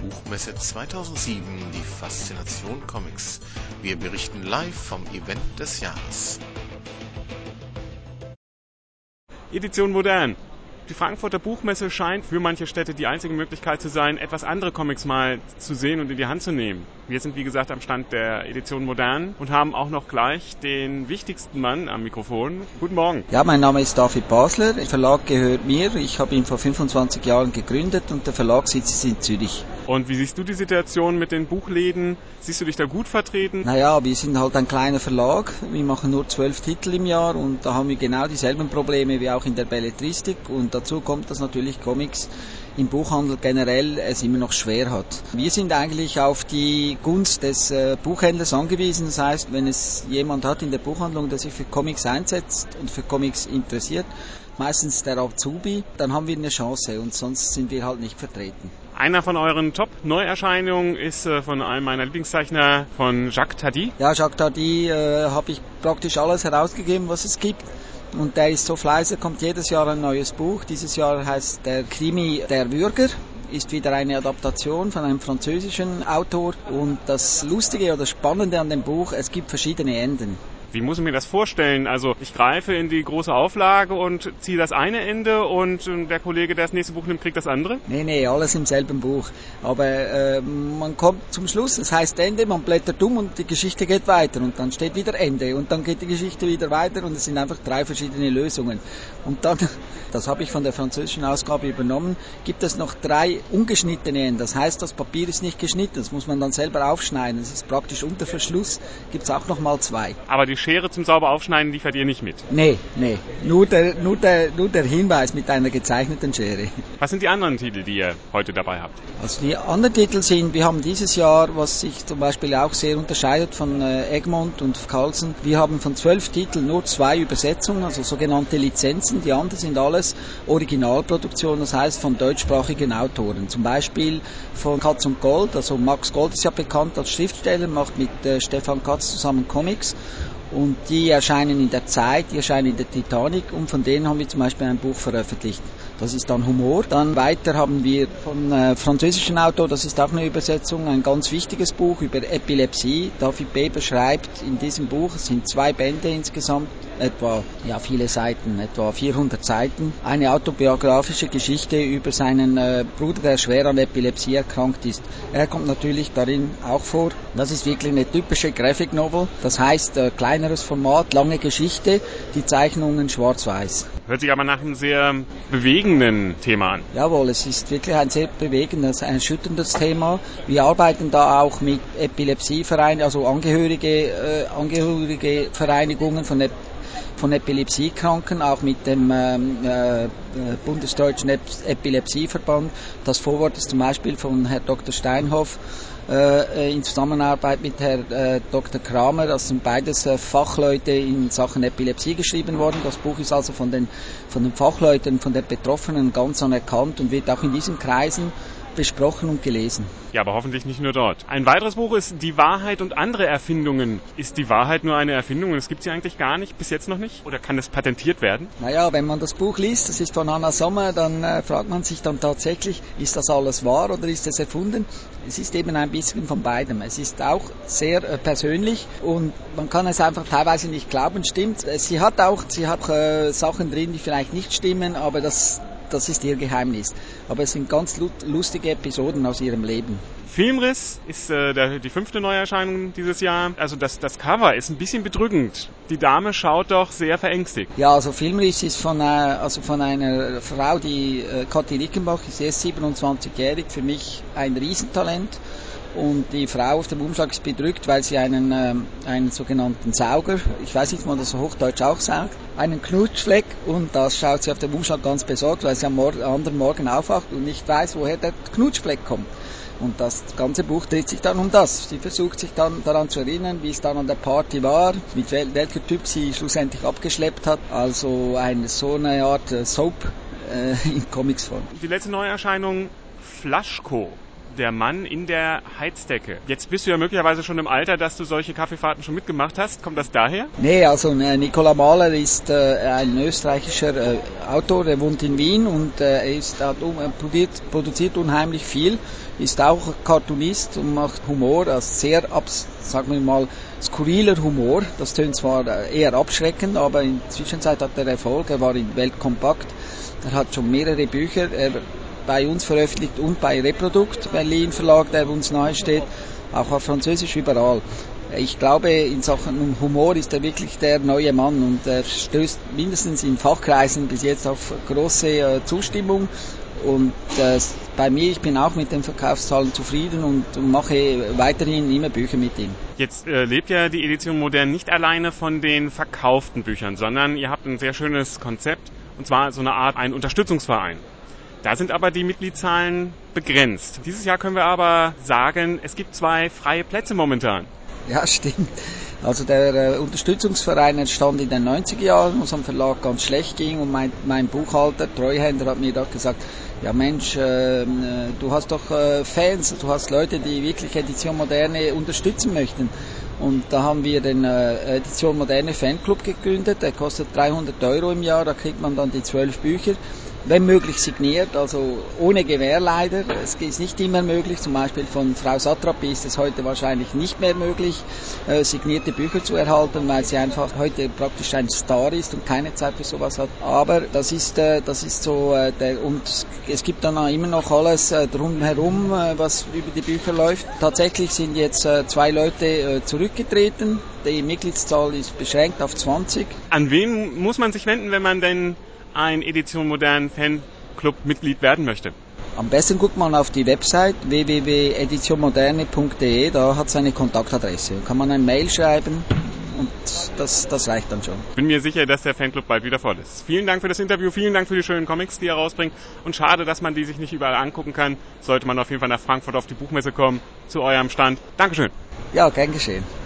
Buchmesse 2007 die Faszination Comics. Wir berichten live vom Event des Jahres. Edition Modern. Die Frankfurter Buchmesse scheint für manche Städte die einzige Möglichkeit zu sein, etwas andere Comics mal zu sehen und in die Hand zu nehmen. Wir sind wie gesagt am Stand der Edition Modern und haben auch noch gleich den wichtigsten Mann am Mikrofon. Guten Morgen. Ja, mein Name ist David Basler. Der Verlag gehört mir. Ich habe ihn vor 25 Jahren gegründet und der Verlag sitzt in Zürich. Und wie siehst du die Situation mit den Buchläden? Siehst du dich da gut vertreten? Naja, wir sind halt ein kleiner Verlag. Wir machen nur zwölf Titel im Jahr und da haben wir genau dieselben Probleme wie auch in der Belletristik. Und dazu kommt, dass natürlich Comics im Buchhandel generell es immer noch schwer hat. Wir sind eigentlich auf die Gunst des äh, Buchhändlers angewiesen. Das heißt, wenn es jemand hat in der Buchhandlung, der sich für Comics einsetzt und für Comics interessiert, meistens der Azubi, dann haben wir eine Chance und sonst sind wir halt nicht vertreten. Einer von euren Top-Neuerscheinungen ist äh, von einem meiner Lieblingszeichner, von Jacques Tardy. Ja, Jacques Tardy äh, habe ich praktisch alles herausgegeben, was es gibt. Und der ist so fleißig, kommt jedes Jahr ein neues Buch. Dieses Jahr heißt der Krimi Der Bürger ist wieder eine Adaptation von einem französischen Autor. Und das Lustige oder Spannende an dem Buch, es gibt verschiedene Enden. Wie muss ich mir das vorstellen? Also ich greife in die große Auflage und ziehe das eine Ende und der Kollege, der das nächste Buch nimmt, kriegt das andere? Nee, nee, alles im selben Buch. Aber äh, man kommt zum Schluss, das heißt Ende, man blättert um und die Geschichte geht weiter und dann steht wieder Ende und dann geht die Geschichte wieder weiter und es sind einfach drei verschiedene Lösungen. Und dann, das habe ich von der französischen Ausgabe übernommen, gibt es noch drei ungeschnittene Enden. Das heißt, das Papier ist nicht geschnitten, das muss man dann selber aufschneiden. Das ist praktisch unter Verschluss, gibt es auch noch mal zwei. Aber die Schere zum sauber aufschneiden liefert ihr nicht mit? Nee, nee. Nur der, nur der, nur der Hinweis mit einer gezeichneten Schere. Was sind die anderen Titel, die ihr heute dabei habt? Also die anderen Titel sind, wir haben dieses Jahr, was sich zum Beispiel auch sehr unterscheidet von äh, Egmont und Carlsen, wir haben von zwölf Titeln nur zwei Übersetzungen, also sogenannte Lizenzen. Die anderen sind alles Originalproduktionen, das heißt von deutschsprachigen Autoren. Zum Beispiel von Katz und Gold, also Max Gold ist ja bekannt als Schriftsteller, macht mit äh, Stefan Katz zusammen Comics und die erscheinen in der Zeit, die erscheinen in der Titanic und von denen haben wir zum Beispiel ein Buch veröffentlicht. Das ist dann Humor. Dann weiter haben wir von äh, französischen Autor, das ist auch eine Übersetzung, ein ganz wichtiges Buch über Epilepsie. David Beber schreibt in diesem Buch, es sind zwei Bände insgesamt, etwa ja viele Seiten, etwa 400 Seiten, eine autobiografische Geschichte über seinen äh, Bruder, der schwer an Epilepsie erkrankt ist. Er kommt natürlich darin auch vor. Das ist wirklich eine typische Graphic Novel. Das heißt äh, kleineres Format, lange Geschichte, die Zeichnungen schwarz-weiß. Hört sich aber nach einem sehr bewegenden Thema an. Jawohl, es ist wirklich ein sehr bewegendes, ein erschütterndes Thema. Wir arbeiten da auch mit Epilepsievereinen, also Angehörige, äh, Angehörige Vereinigungen von Ep von Epilepsiekranken, auch mit dem ähm, äh, Bundesdeutschen Epilepsieverband. Das Vorwort ist zum Beispiel von Herrn Dr. Steinhoff äh, in Zusammenarbeit mit Herrn äh, Dr. Kramer. Das sind beides äh, Fachleute in Sachen Epilepsie geschrieben worden. Das Buch ist also von den, von den Fachleuten, von den Betroffenen ganz anerkannt und wird auch in diesen Kreisen besprochen und gelesen. Ja, aber hoffentlich nicht nur dort. Ein weiteres Buch ist Die Wahrheit und andere Erfindungen. Ist die Wahrheit nur eine Erfindung es gibt sie eigentlich gar nicht, bis jetzt noch nicht? Oder kann es patentiert werden? Naja, wenn man das Buch liest, das ist von Anna Sommer, dann äh, fragt man sich dann tatsächlich, ist das alles wahr oder ist es erfunden? Es ist eben ein bisschen von beidem. Es ist auch sehr äh, persönlich und man kann es einfach teilweise nicht glauben, stimmt. Sie hat auch, sie hat äh, Sachen drin, die vielleicht nicht stimmen, aber das das ist ihr Geheimnis. Aber es sind ganz lustige Episoden aus ihrem Leben. Filmriss ist äh, der, die fünfte Neuerscheinung dieses Jahr. Also das, das Cover ist ein bisschen bedrückend. Die Dame schaut doch sehr verängstigt. Ja, also Filmriss ist von, äh, also von einer Frau, die äh, Kathi Rickenbach ist erst 27-jährig, für mich ein Riesentalent. Und die Frau auf dem Umschlag ist bedrückt, weil sie einen, ähm, einen sogenannten Sauger, ich weiß nicht, ob man das Hochdeutsch auch sagt, einen Knutschfleck und das schaut sie auf dem Umschlag ganz besorgt, weil sie am Morgen, anderen Morgen aufwacht und nicht weiß, woher der Knutschfleck kommt. Und das ganze Buch dreht sich dann um das. Sie versucht sich dann daran zu erinnern, wie es dann an der Party war, mit wel welcher Typ sie schlussendlich abgeschleppt hat. Also eine, so eine Art äh, Soap äh, in Comicsform. Die letzte Neuerscheinung, Flaschko. Der Mann in der Heizdecke. Jetzt bist du ja möglicherweise schon im Alter, dass du solche Kaffeefahrten schon mitgemacht hast. Kommt das daher? Nee, also äh, Nicola Mahler ist äh, ein österreichischer äh, Autor, der wohnt in Wien und äh, er ist, hat, produziert, produziert unheimlich viel, ist auch Cartoonist und macht Humor, also sehr, abs, sagen wir mal, skurriler Humor. Das tönt zwar eher abschreckend, aber in der Zwischenzeit hat er Erfolg. Er war in Weltkompakt. Er hat schon mehrere Bücher er bei uns veröffentlicht und bei Reprodukt, Berlin Verlag, der uns nahe steht, auch auf Französisch überall. Ich glaube, in Sachen Humor ist er wirklich der neue Mann und er stößt mindestens in Fachkreisen bis jetzt auf große äh, Zustimmung. Und äh, bei mir, ich bin auch mit den Verkaufszahlen zufrieden und, mache weiterhin immer Bücher mit ihm. Jetzt äh, lebt ja die Edition Modern nicht alleine von den verkauften Büchern, sondern ihr habt ein sehr schönes Konzept und zwar so eine Art ein Unterstützungsverein. Da sind aber die Mitgliedszahlen begrenzt. Dieses Jahr können wir aber sagen, es gibt zwei freie Plätze momentan. Ja, stimmt. Also der äh, Unterstützungsverein entstand in den 90er Jahren, wo es am Verlag ganz schlecht ging und mein, mein Buchhalter, Treuhänder, hat mir doch gesagt, ja Mensch, äh, du hast doch äh, Fans, du hast Leute, die wirklich Edition Moderne unterstützen möchten. Und da haben wir den äh, Edition Moderne Fanclub gegründet, der kostet 300 Euro im Jahr, da kriegt man dann die zwölf Bücher wenn möglich signiert, also ohne Gewähr leider. Es ist nicht immer möglich, zum Beispiel von Frau Satrapi ist es heute wahrscheinlich nicht mehr möglich, äh, signierte Bücher zu erhalten, weil sie einfach heute praktisch ein Star ist und keine Zeit für sowas hat. Aber das ist, äh, das ist so, äh, der, und es gibt dann immer noch alles äh, drumherum, äh, was über die Bücher läuft. Tatsächlich sind jetzt äh, zwei Leute äh, zurückgetreten. Die Mitgliedszahl ist beschränkt auf 20. An wen muss man sich wenden, wenn man denn ein Edition Modern Fanclub Mitglied werden möchte? Am besten guckt man auf die Website www.editionmoderne.de, da hat seine Kontaktadresse. Da kann man ein Mail schreiben und das, das reicht dann schon. Bin mir sicher, dass der Fanclub bald wieder voll ist. Vielen Dank für das Interview, vielen Dank für die schönen Comics, die er rausbringt und schade, dass man die sich nicht überall angucken kann. Sollte man auf jeden Fall nach Frankfurt auf die Buchmesse kommen, zu eurem Stand. Dankeschön. Ja, gern geschehen.